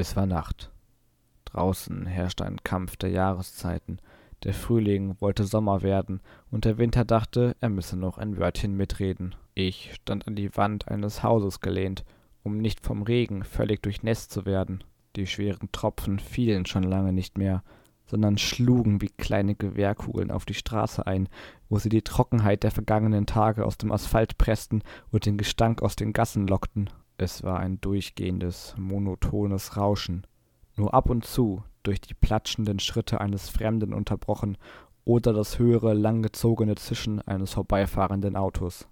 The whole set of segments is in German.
Es war Nacht. Draußen herrschte ein Kampf der Jahreszeiten. Der Frühling wollte Sommer werden, und der Winter dachte, er müsse noch ein Wörtchen mitreden. Ich stand an die Wand eines Hauses gelehnt, um nicht vom Regen völlig durchnässt zu werden. Die schweren Tropfen fielen schon lange nicht mehr, sondern schlugen wie kleine Gewehrkugeln auf die Straße ein, wo sie die Trockenheit der vergangenen Tage aus dem Asphalt pressten und den Gestank aus den Gassen lockten. Es war ein durchgehendes, monotones Rauschen, nur ab und zu durch die platschenden Schritte eines Fremden unterbrochen oder das höhere, langgezogene Zischen eines vorbeifahrenden Autos.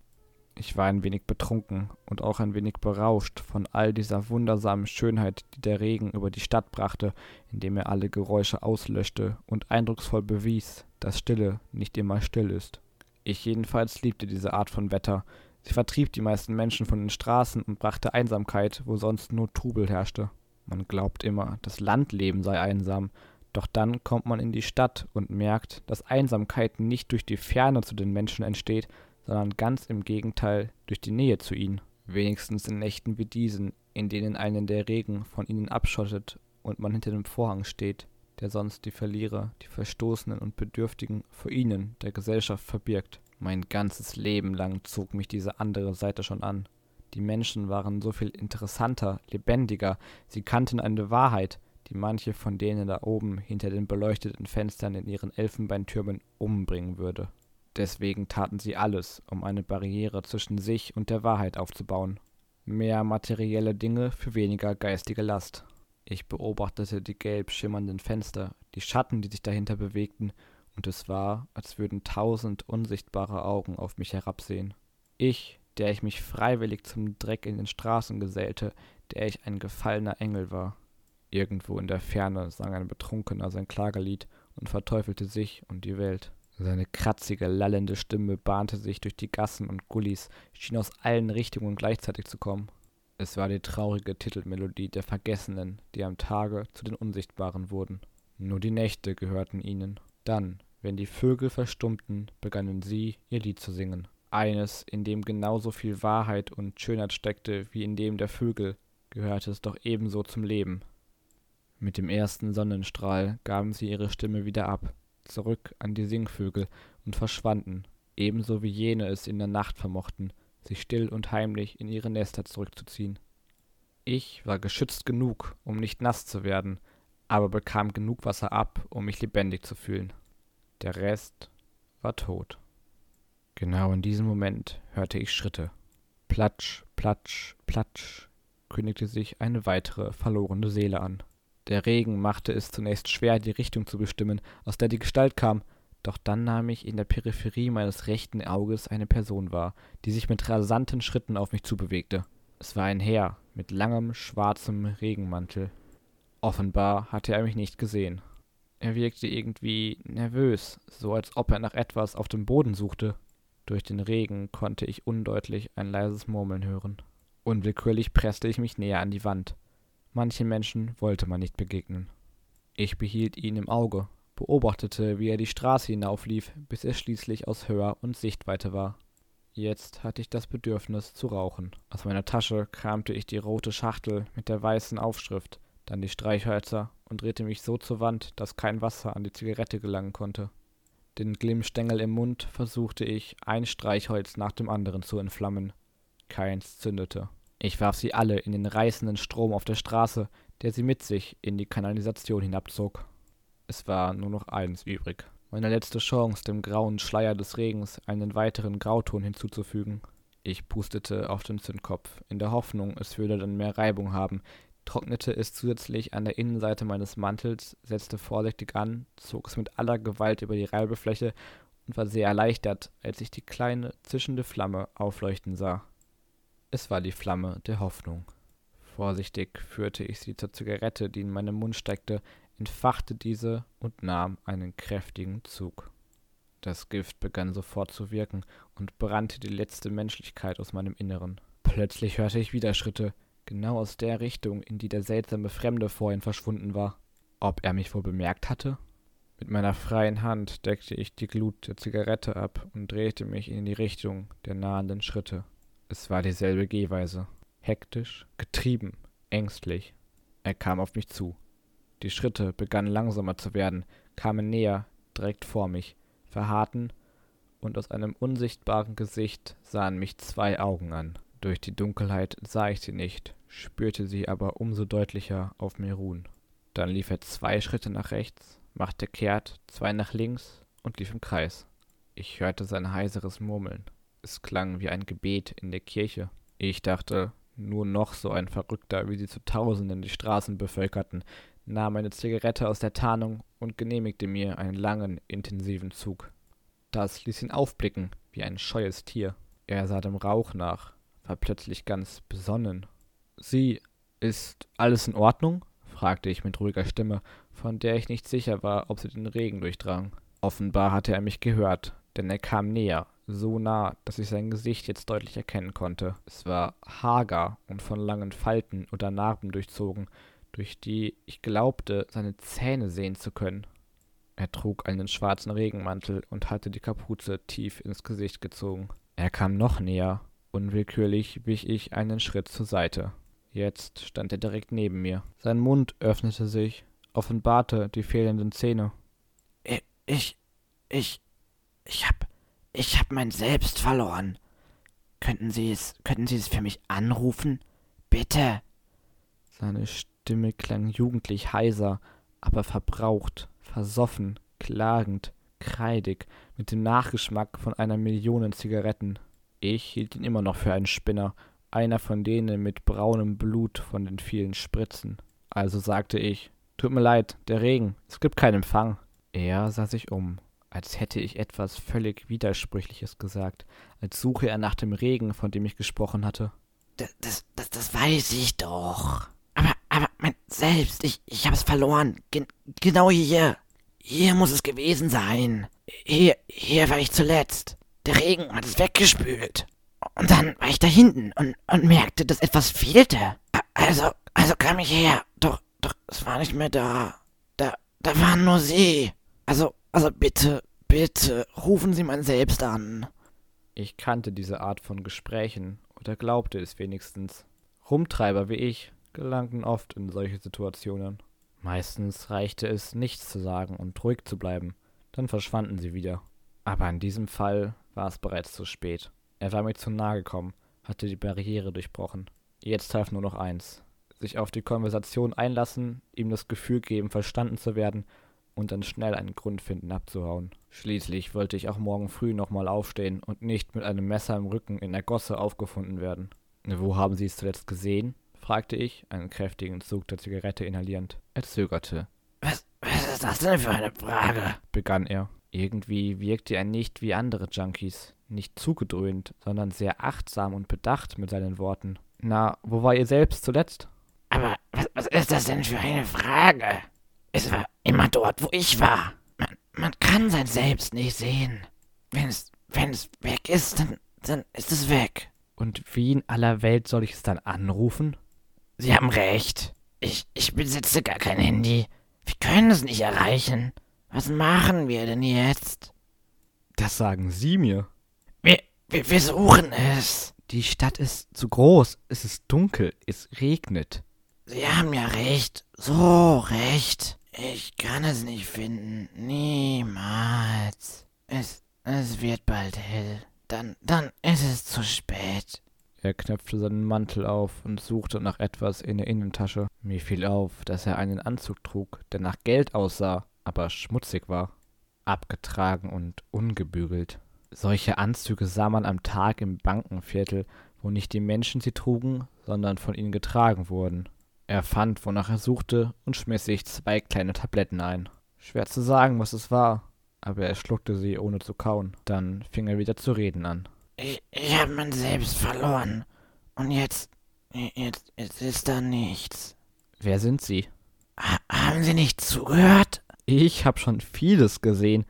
Ich war ein wenig betrunken und auch ein wenig berauscht von all dieser wundersamen Schönheit, die der Regen über die Stadt brachte, indem er alle Geräusche auslöschte und eindrucksvoll bewies, dass Stille nicht immer still ist. Ich jedenfalls liebte diese Art von Wetter, Sie vertrieb die meisten Menschen von den Straßen und brachte Einsamkeit, wo sonst nur Trubel herrschte. Man glaubt immer, das Landleben sei einsam, doch dann kommt man in die Stadt und merkt, dass Einsamkeit nicht durch die Ferne zu den Menschen entsteht, sondern ganz im Gegenteil durch die Nähe zu ihnen. Wenigstens in Nächten wie diesen, in denen einen der Regen von ihnen abschottet und man hinter dem Vorhang steht, der sonst die Verlierer, die Verstoßenen und Bedürftigen vor ihnen, der Gesellschaft, verbirgt. Mein ganzes Leben lang zog mich diese andere Seite schon an. Die Menschen waren so viel interessanter, lebendiger, sie kannten eine Wahrheit, die manche von denen da oben hinter den beleuchteten Fenstern in ihren Elfenbeintürmen umbringen würde. Deswegen taten sie alles, um eine Barriere zwischen sich und der Wahrheit aufzubauen. Mehr materielle Dinge für weniger geistige Last. Ich beobachtete die gelb schimmernden Fenster, die Schatten, die sich dahinter bewegten, und es war, als würden tausend unsichtbare Augen auf mich herabsehen. Ich, der ich mich freiwillig zum Dreck in den Straßen gesellte, der ich ein gefallener Engel war. Irgendwo in der Ferne sang ein Betrunkener sein Klagelied und verteufelte sich und die Welt. Seine kratzige, lallende Stimme bahnte sich durch die Gassen und Gullis, schien aus allen Richtungen gleichzeitig zu kommen. Es war die traurige Titelmelodie der Vergessenen, die am Tage zu den Unsichtbaren wurden. Nur die Nächte gehörten ihnen. Dann, wenn die Vögel verstummten, begannen sie, ihr Lied zu singen. Eines, in dem genauso viel Wahrheit und Schönheit steckte wie in dem der Vögel, gehörte es doch ebenso zum Leben. Mit dem ersten Sonnenstrahl gaben sie ihre Stimme wieder ab, zurück an die Singvögel und verschwanden, ebenso wie jene es in der Nacht vermochten, sich still und heimlich in ihre Nester zurückzuziehen. Ich war geschützt genug, um nicht nass zu werden, aber bekam genug Wasser ab, um mich lebendig zu fühlen. Der Rest war tot. Genau in diesem Moment hörte ich Schritte. Platsch, platsch, platsch kündigte sich eine weitere verlorene Seele an. Der Regen machte es zunächst schwer, die Richtung zu bestimmen, aus der die Gestalt kam, doch dann nahm ich in der Peripherie meines rechten Auges eine Person wahr, die sich mit rasanten Schritten auf mich zubewegte. Es war ein Herr mit langem, schwarzem Regenmantel. Offenbar hatte er mich nicht gesehen. Er wirkte irgendwie nervös, so als ob er nach etwas auf dem Boden suchte. Durch den Regen konnte ich undeutlich ein leises Murmeln hören. Unwillkürlich presste ich mich näher an die Wand. Manchen Menschen wollte man nicht begegnen. Ich behielt ihn im Auge, beobachtete, wie er die Straße hinauflief, bis er schließlich aus Hör- und Sichtweite war. Jetzt hatte ich das Bedürfnis zu rauchen. Aus meiner Tasche kramte ich die rote Schachtel mit der weißen Aufschrift, dann die Streichhölzer und drehte mich so zur Wand, dass kein Wasser an die Zigarette gelangen konnte. Den Glimmstängel im Mund versuchte ich, ein Streichholz nach dem anderen zu entflammen. Keins zündete. Ich warf sie alle in den reißenden Strom auf der Straße, der sie mit sich in die Kanalisation hinabzog. Es war nur noch eins übrig. Meine letzte Chance, dem grauen Schleier des Regens einen weiteren Grauton hinzuzufügen. Ich pustete auf den Zündkopf, in der Hoffnung, es würde dann mehr Reibung haben, trocknete es zusätzlich an der Innenseite meines Mantels, setzte vorsichtig an, zog es mit aller Gewalt über die Reibefläche und war sehr erleichtert, als ich die kleine, zischende Flamme aufleuchten sah. Es war die Flamme der Hoffnung. Vorsichtig führte ich sie zur Zigarette, die in meinem Mund steckte, entfachte diese und nahm einen kräftigen Zug. Das Gift begann sofort zu wirken und brannte die letzte Menschlichkeit aus meinem Inneren. Plötzlich hörte ich wieder Schritte, genau aus der Richtung, in die der seltsame Fremde vorhin verschwunden war. Ob er mich wohl bemerkt hatte? Mit meiner freien Hand deckte ich die Glut der Zigarette ab und drehte mich in die Richtung der nahenden Schritte. Es war dieselbe Gehweise. Hektisch, getrieben, ängstlich. Er kam auf mich zu. Die Schritte begannen langsamer zu werden, kamen näher, direkt vor mich, verharrten, und aus einem unsichtbaren Gesicht sahen mich zwei Augen an. Durch die Dunkelheit sah ich sie nicht, spürte sie aber umso deutlicher auf mir ruhen. Dann lief er zwei Schritte nach rechts, machte kehrt, zwei nach links und lief im Kreis. Ich hörte sein heiseres Murmeln. Es klang wie ein Gebet in der Kirche. Ich dachte, nur noch so ein Verrückter, wie sie zu Tausenden die Straßen bevölkerten, nahm eine Zigarette aus der Tarnung und genehmigte mir einen langen, intensiven Zug. Das ließ ihn aufblicken, wie ein scheues Tier. Er sah dem Rauch nach, war plötzlich ganz besonnen. Sie, ist alles in Ordnung? fragte ich mit ruhiger Stimme, von der ich nicht sicher war, ob sie den Regen durchdrang. Offenbar hatte er mich gehört, denn er kam näher, so nah, dass ich sein Gesicht jetzt deutlich erkennen konnte. Es war hager und von langen Falten oder Narben durchzogen, durch die ich glaubte, seine Zähne sehen zu können. Er trug einen schwarzen Regenmantel und hatte die Kapuze tief ins Gesicht gezogen. Er kam noch näher. Unwillkürlich wich ich einen Schritt zur Seite. Jetzt stand er direkt neben mir. Sein Mund öffnete sich, offenbarte die fehlenden Zähne. Ich, ich, ich hab, ich hab mein Selbst verloren. Könnten Sie es, könnten Sie es für mich anrufen? Bitte. Seine Stimme klang jugendlich heiser, aber verbraucht, versoffen, klagend, kreidig, mit dem Nachgeschmack von einer Million Zigaretten. Ich hielt ihn immer noch für einen Spinner, einer von denen mit braunem Blut von den vielen Spritzen. Also sagte ich, tut mir leid, der Regen, es gibt keinen Empfang. Er sah sich um, als hätte ich etwas völlig Widersprüchliches gesagt, als suche er nach dem Regen, von dem ich gesprochen hatte. Das, das, das, das weiß ich doch. Aber, aber mein Selbst, ich, ich hab's verloren. Gen genau hier. Hier muss es gewesen sein. Hier, hier war ich zuletzt. Der Regen hat es weggespült. Und dann war ich da hinten und, und merkte, dass etwas fehlte. Also, also kam ich her. Doch, doch, es war nicht mehr da. Da, da waren nur Sie. Also, also bitte, bitte, rufen Sie mein Selbst an. Ich kannte diese Art von Gesprächen oder glaubte es wenigstens. Rumtreiber wie ich gelangten oft in solche Situationen. Meistens reichte es, nichts zu sagen und ruhig zu bleiben, dann verschwanden sie wieder. Aber in diesem Fall war es bereits zu spät. Er war mir zu nahe gekommen, hatte die Barriere durchbrochen. Jetzt half nur noch eins. Sich auf die Konversation einlassen, ihm das Gefühl geben, verstanden zu werden und dann schnell einen Grund finden, abzuhauen. Schließlich wollte ich auch morgen früh nochmal aufstehen und nicht mit einem Messer im Rücken in der Gosse aufgefunden werden. Wo haben Sie es zuletzt gesehen? fragte ich, einen kräftigen Zug der Zigarette inhalierend. Er zögerte. Was, was ist das denn für eine Frage? begann er. Irgendwie wirkte er nicht wie andere Junkies, nicht zugedröhnt, sondern sehr achtsam und bedacht mit seinen Worten. Na, wo war ihr selbst zuletzt? Aber was, was ist das denn für eine Frage? Es war immer dort, wo ich war. Man, man kann sein Selbst nicht sehen. Wenn es, wenn es weg ist, dann, dann ist es weg. Und wie in aller Welt soll ich es dann anrufen? Sie haben recht. Ich, ich besitze gar kein Handy. Wir können es nicht erreichen. Was machen wir denn jetzt? Das sagen Sie mir. Wir, wir, suchen es. Die Stadt ist zu groß. Es ist dunkel. Es regnet. Sie haben ja recht. So recht. Ich kann es nicht finden. Niemals. Es, es wird bald hell. Dann, dann ist es zu spät. Er knöpfte seinen Mantel auf und suchte nach etwas in der Innentasche. Mir fiel auf, dass er einen Anzug trug, der nach Geld aussah, aber schmutzig war. Abgetragen und ungebügelt. Solche Anzüge sah man am Tag im Bankenviertel, wo nicht die Menschen sie trugen, sondern von ihnen getragen wurden. Er fand, wonach er suchte, und schmiss sich zwei kleine Tabletten ein. Schwer zu sagen, was es war, aber er schluckte sie, ohne zu kauen. Dann fing er wieder zu reden an. Ich, ich habe mein Selbst verloren. Und jetzt, jetzt, jetzt ist da nichts. Wer sind Sie? Ha haben Sie nicht zugehört? Ich habe schon vieles gesehen,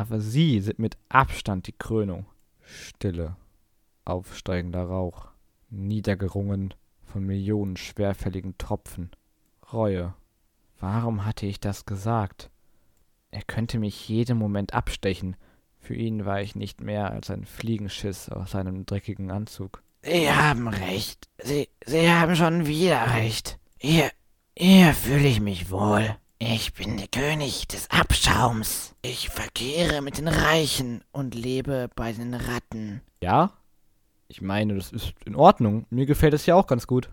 aber Sie sind mit Abstand die Krönung. Stille, aufsteigender Rauch, niedergerungen von Millionen schwerfälligen Tropfen. Reue. Warum hatte ich das gesagt? Er könnte mich jeden Moment abstechen, für ihn war ich nicht mehr als ein Fliegenschiss aus seinem dreckigen Anzug. Sie haben recht. Sie, Sie haben schon wieder recht. Hier, Hier fühle ich mich wohl. Ich bin der König des Abschaums. Ich verkehre mit den Reichen und lebe bei den Ratten. Ja? Ich meine, das ist in Ordnung. Mir gefällt es ja auch ganz gut.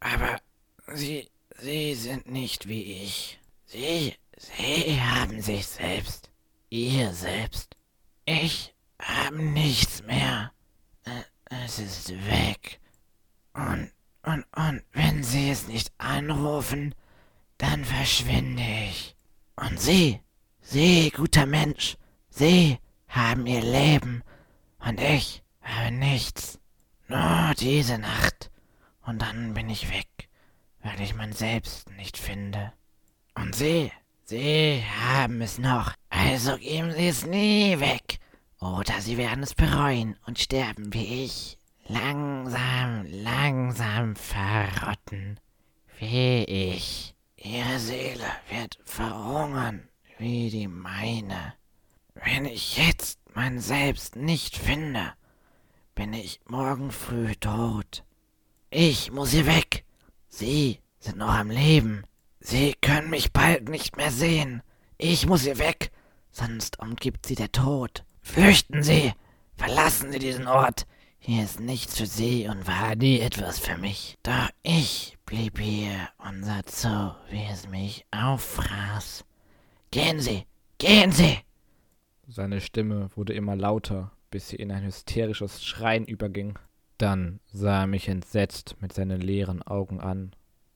Aber Sie, Sie sind nicht wie ich. Sie, Sie haben sich selbst. Ihr selbst. Ich habe nichts mehr. Äh, Es ist weg. Und, und, und wenn Sie es nicht anrufen, dann verschwinde ich. Und Sie, Sie, guter Mensch, Sie haben Ihr Leben und ich habe nichts. Nur diese Nacht. Und dann bin ich weg, weil ich mein Selbst nicht finde. Und Sie, Sie haben es noch. Also geben Sie es nie weg. Oder Sie werden es bereuen und sterben wie ich. Langsam, langsam verrotten. Wie ich. Ihre Seele wird verhungern wie die meine. Wenn ich jetzt mein Selbst nicht finde, bin ich morgen früh tot. Ich muss hier weg. Sie sind noch am Leben. Sie können mich bald nicht mehr sehen. Ich muss hier weg, sonst umgibt sie der Tod. Flüchten Sie! Verlassen Sie diesen Ort. Hier ist nichts für Sie und war nie etwas für mich. Doch ich blieb hier sah zu, wie es mich auffraß. Gehen Sie! Gehen Sie! Seine Stimme wurde immer lauter, bis sie in ein hysterisches Schreien überging. Dann sah er mich entsetzt mit seinen leeren Augen an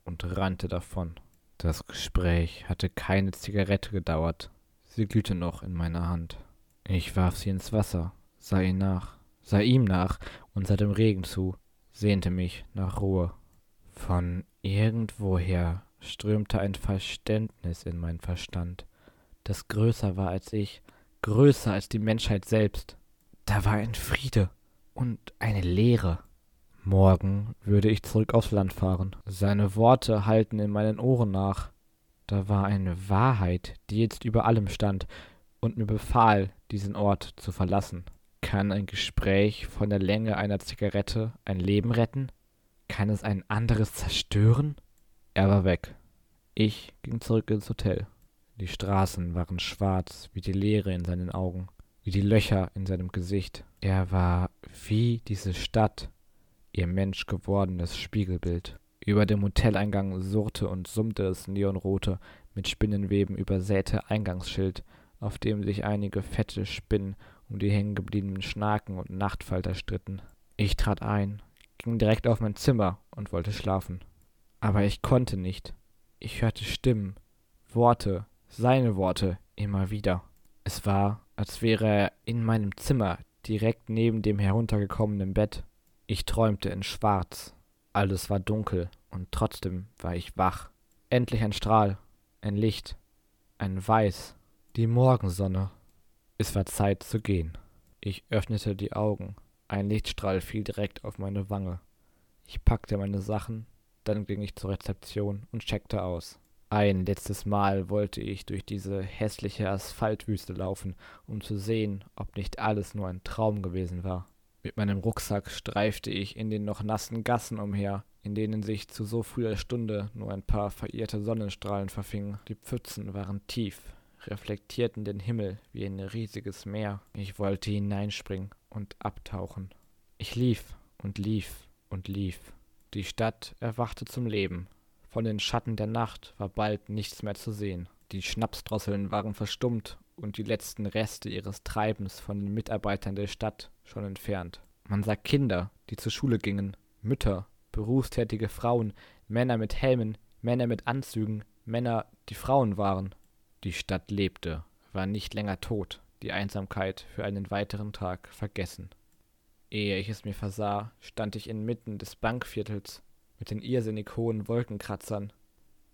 und rannte davon. Das Gespräch hatte keine Zigarette gedauert. Sie glühte noch in meiner Hand. Ich warf sie ins Wasser, sah ihn nach, sah ihm nach und sah dem Regen zu, sehnte mich nach Ruhe. Von irgendwoher strömte ein Verständnis in meinen Verstand, das größer war als ich, größer als die Menschheit selbst. Da war ein Friede und eine Leere. Morgen würde ich zurück aufs Land fahren. Seine Worte hallten in meinen Ohren nach. Da war eine Wahrheit, die jetzt über allem stand und mir befahl, diesen Ort zu verlassen. Kann ein Gespräch von der Länge einer Zigarette ein Leben retten? Kann es ein anderes zerstören? Er war weg. Ich ging zurück ins Hotel. Die Straßen waren schwarz wie die Leere in seinen Augen, wie die Löcher in seinem Gesicht. Er war wie diese Stadt, ihr menschgewordenes Spiegelbild. Über dem Hoteleingang surrte und summte das neonrote, mit Spinnenweben übersäte Eingangsschild, auf dem sich einige fette Spinnen um die hängengebliebenen Schnaken und Nachtfalter stritten. Ich trat ein, ging direkt auf mein Zimmer und wollte schlafen. Aber ich konnte nicht. Ich hörte Stimmen, Worte, seine Worte immer wieder. Es war, als wäre er in meinem Zimmer, direkt neben dem heruntergekommenen Bett. Ich träumte in Schwarz. Alles war dunkel und trotzdem war ich wach. Endlich ein Strahl, ein Licht, ein Weiß, die Morgensonne. Es war Zeit zu gehen. Ich öffnete die Augen. Ein Lichtstrahl fiel direkt auf meine Wange. Ich packte meine Sachen, dann ging ich zur Rezeption und checkte aus. Ein letztes Mal wollte ich durch diese hässliche Asphaltwüste laufen, um zu sehen, ob nicht alles nur ein Traum gewesen war. Mit meinem Rucksack streifte ich in den noch nassen Gassen umher, in denen sich zu so früher Stunde nur ein paar verirrte Sonnenstrahlen verfingen. Die Pfützen waren tief, reflektierten den Himmel wie ein riesiges Meer. Ich wollte hineinspringen und abtauchen. Ich lief und lief und lief. Die Stadt erwachte zum Leben. Von den Schatten der Nacht war bald nichts mehr zu sehen. Die Schnapsdrosseln waren verstummt und die letzten Reste ihres Treibens von den Mitarbeitern der Stadt schon entfernt. Man sah Kinder, die zur Schule gingen, Mütter, berufstätige Frauen, Männer mit Helmen, Männer mit Anzügen, Männer, die Frauen waren. Die Stadt lebte, war nicht länger tot, die Einsamkeit für einen weiteren Tag vergessen. Ehe ich es mir versah, stand ich inmitten des Bankviertels mit den irrsinnig hohen Wolkenkratzern.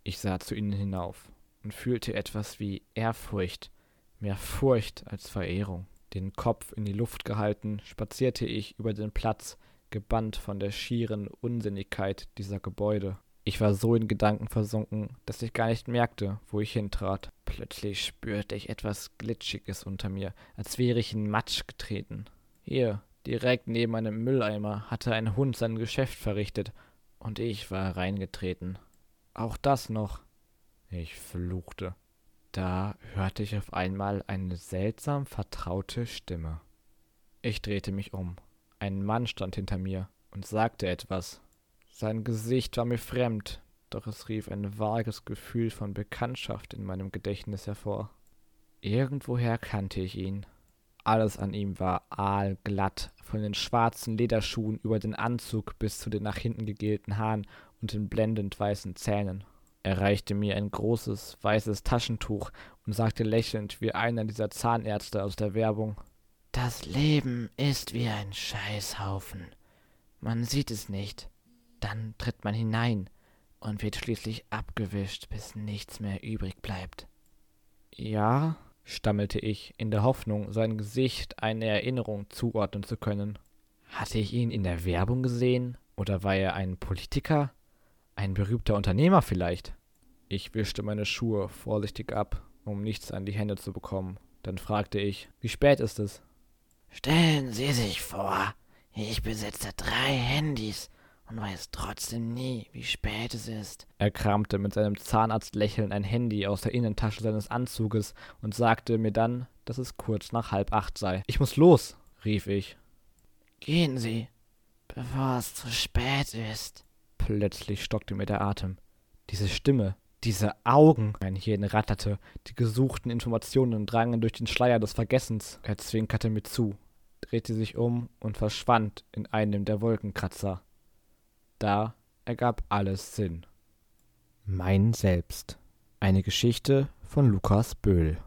Ich sah zu ihnen hinauf und fühlte etwas wie Ehrfurcht, mehr Furcht als Verehrung. Den Kopf in die Luft gehalten, spazierte ich über den Platz, gebannt von der schieren Unsinnigkeit dieser Gebäude. Ich war so in Gedanken versunken, dass ich gar nicht merkte, wo ich hintrat. Plötzlich spürte ich etwas Glitschiges unter mir, als wäre ich in Matsch getreten. Hier, direkt neben einem Mülleimer, hatte ein Hund sein Geschäft verrichtet, und ich war reingetreten. Auch das noch. Ich fluchte. Da hörte ich auf einmal eine seltsam vertraute Stimme. Ich drehte mich um. Ein Mann stand hinter mir und sagte etwas. Sein Gesicht war mir fremd, doch es rief ein vages Gefühl von Bekanntschaft in meinem Gedächtnis hervor. Irgendwoher kannte ich ihn. Alles an ihm war aalglatt, von den schwarzen Lederschuhen über den Anzug bis zu den nach hinten gegelten Haaren und den blendend weißen Zähnen. Er reichte mir ein großes, weißes Taschentuch und sagte lächelnd wie einer dieser Zahnärzte aus der Werbung. Das Leben ist wie ein Scheißhaufen. Man sieht es nicht. Dann tritt man hinein und wird schließlich abgewischt, bis nichts mehr übrig bleibt. Ja, stammelte ich, in der Hoffnung, sein Gesicht eine Erinnerung zuordnen zu können. Hatte ich ihn in der Werbung gesehen? Oder war er ein Politiker? Ein berühmter Unternehmer vielleicht? Ich wischte meine Schuhe vorsichtig ab, um nichts an die Hände zu bekommen. Dann fragte ich, wie spät ist es? Stellen Sie sich vor, ich besitze drei Handys und weiß trotzdem nie, wie spät es ist. Er kramte mit seinem Zahnarztlächeln ein Handy aus der Innentasche seines Anzuges und sagte mir dann, dass es kurz nach halb acht sei. Ich muss los, rief ich. Gehen Sie, bevor es zu spät ist. Plötzlich stockte mir der Atem. Diese Stimme, diese Augen. Mein Hirn ratterte, die gesuchten Informationen drangen durch den Schleier des Vergessens. Er zwinkerte mir zu, drehte sich um und verschwand in einem der Wolkenkratzer. Da ergab alles Sinn. Mein Selbst. Eine Geschichte von Lukas Böhl.